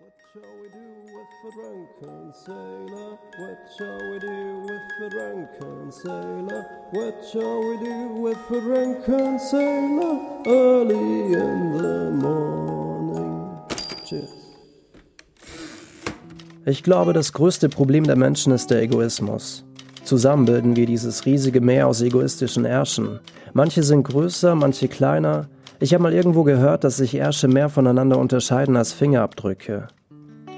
What shall we do with the drunken sailor? What shall we do with the drunken sailor? What shall we do with the drunken sailor? Early in the morning. Cheers. Ich glaube, das größte Problem der Menschen ist der Egoismus. Zusammen bilden wir dieses riesige Meer aus egoistischen Ärschen. Manche sind größer, manche kleiner. Ich habe mal irgendwo gehört, dass sich Ärsche mehr voneinander unterscheiden als Fingerabdrücke.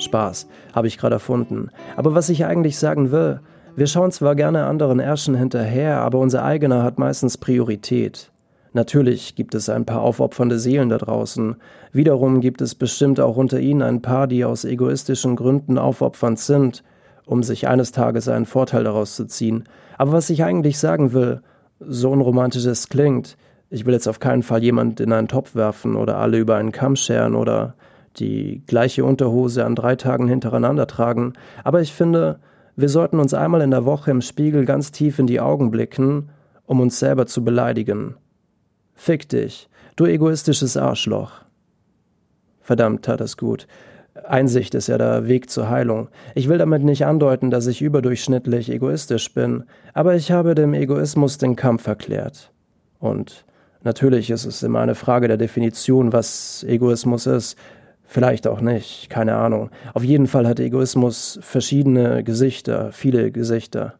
Spaß, habe ich gerade erfunden. Aber was ich eigentlich sagen will, wir schauen zwar gerne anderen Ärschen hinterher, aber unser eigener hat meistens Priorität. Natürlich gibt es ein paar aufopfernde Seelen da draußen. Wiederum gibt es bestimmt auch unter ihnen ein paar, die aus egoistischen Gründen aufopfernd sind, um sich eines Tages einen Vorteil daraus zu ziehen. Aber was ich eigentlich sagen will, so unromantisch es klingt, ich will jetzt auf keinen Fall jemand in einen Topf werfen oder alle über einen Kamm scheren oder die gleiche Unterhose an drei Tagen hintereinander tragen, aber ich finde, wir sollten uns einmal in der Woche im Spiegel ganz tief in die Augen blicken, um uns selber zu beleidigen. Fick dich, du egoistisches Arschloch. Verdammt, tat das gut. Einsicht ist ja der Weg zur Heilung. Ich will damit nicht andeuten, dass ich überdurchschnittlich egoistisch bin, aber ich habe dem Egoismus den Kampf erklärt. Und natürlich ist es immer eine Frage der Definition, was Egoismus ist. Vielleicht auch nicht, keine Ahnung. Auf jeden Fall hat Egoismus verschiedene Gesichter, viele Gesichter.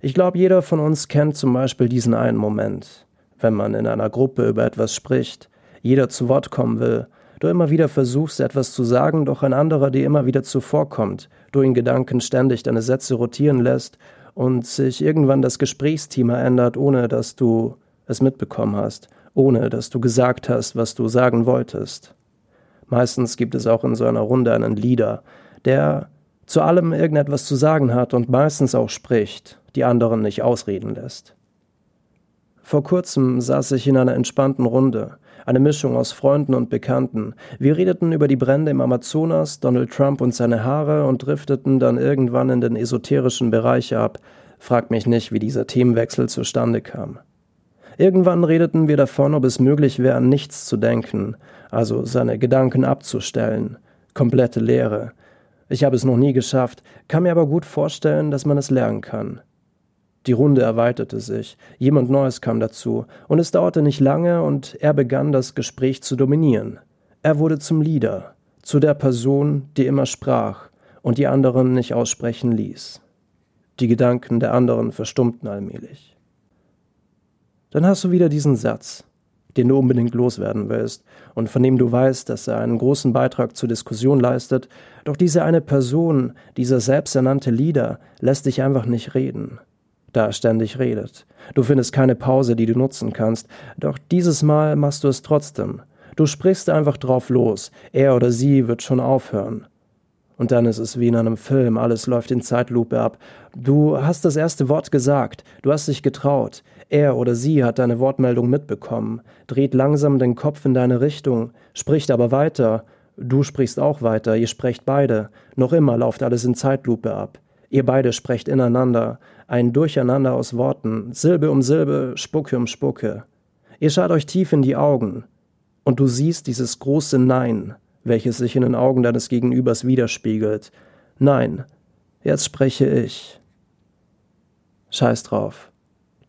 Ich glaube, jeder von uns kennt zum Beispiel diesen einen Moment, wenn man in einer Gruppe über etwas spricht, jeder zu Wort kommen will, du immer wieder versuchst, etwas zu sagen, doch ein anderer dir immer wieder zuvorkommt, du in Gedanken ständig deine Sätze rotieren lässt und sich irgendwann das Gesprächsthema ändert, ohne dass du es mitbekommen hast, ohne dass du gesagt hast, was du sagen wolltest. Meistens gibt es auch in so einer Runde einen Leader, der zu allem irgendetwas zu sagen hat und meistens auch spricht, die anderen nicht ausreden lässt. Vor kurzem saß ich in einer entspannten Runde, eine Mischung aus Freunden und Bekannten. Wir redeten über die Brände im Amazonas, Donald Trump und seine Haare und drifteten dann irgendwann in den esoterischen Bereich ab. Fragt mich nicht, wie dieser Themenwechsel zustande kam. Irgendwann redeten wir davon, ob es möglich wäre, an nichts zu denken, also seine Gedanken abzustellen. Komplette Leere. Ich habe es noch nie geschafft, kann mir aber gut vorstellen, dass man es lernen kann. Die Runde erweiterte sich, jemand Neues kam dazu, und es dauerte nicht lange, und er begann das Gespräch zu dominieren. Er wurde zum Leader, zu der Person, die immer sprach und die anderen nicht aussprechen ließ. Die Gedanken der anderen verstummten allmählich. Dann hast du wieder diesen Satz, den du unbedingt loswerden willst und von dem du weißt, dass er einen großen Beitrag zur Diskussion leistet, doch diese eine Person, dieser selbsternannte Leader, lässt dich einfach nicht reden, da er ständig redet. Du findest keine Pause, die du nutzen kannst, doch dieses Mal machst du es trotzdem. Du sprichst einfach drauf los, er oder sie wird schon aufhören. Und dann ist es wie in einem Film, alles läuft in Zeitlupe ab. Du hast das erste Wort gesagt, du hast dich getraut. Er oder sie hat deine Wortmeldung mitbekommen, dreht langsam den Kopf in deine Richtung, spricht aber weiter. Du sprichst auch weiter, ihr sprecht beide. Noch immer läuft alles in Zeitlupe ab. Ihr beide sprecht ineinander, ein Durcheinander aus Worten, Silbe um Silbe, Spucke um Spucke. Ihr schaut euch tief in die Augen, und du siehst dieses große Nein, welches sich in den Augen deines Gegenübers widerspiegelt. Nein, jetzt spreche ich. Scheiß drauf.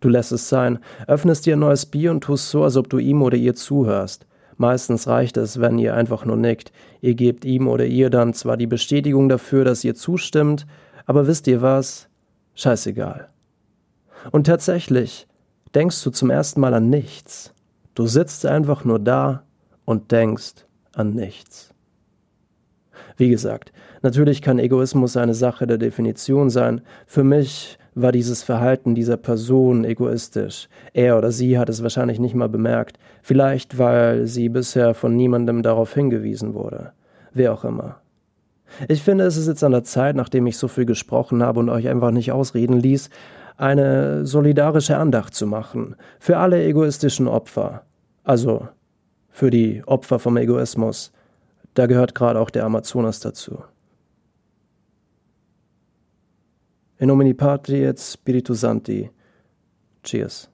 Du lässt es sein, öffnest dir ein neues Bier und tust so, als ob du ihm oder ihr zuhörst. Meistens reicht es, wenn ihr einfach nur nickt. Ihr gebt ihm oder ihr dann zwar die Bestätigung dafür, dass ihr zustimmt, aber wisst ihr was? Scheißegal. Und tatsächlich denkst du zum ersten Mal an nichts. Du sitzt einfach nur da und denkst an nichts. Wie gesagt, natürlich kann Egoismus eine Sache der Definition sein. Für mich war dieses Verhalten dieser Person egoistisch. Er oder sie hat es wahrscheinlich nicht mal bemerkt, vielleicht weil sie bisher von niemandem darauf hingewiesen wurde. Wer auch immer. Ich finde, es ist jetzt an der Zeit, nachdem ich so viel gesprochen habe und euch einfach nicht ausreden ließ, eine solidarische Andacht zu machen für alle egoistischen Opfer. Also für die Opfer vom Egoismus. Da gehört gerade auch der Amazonas dazu. In nomine Patri et Spiritus Sancti. Cheers.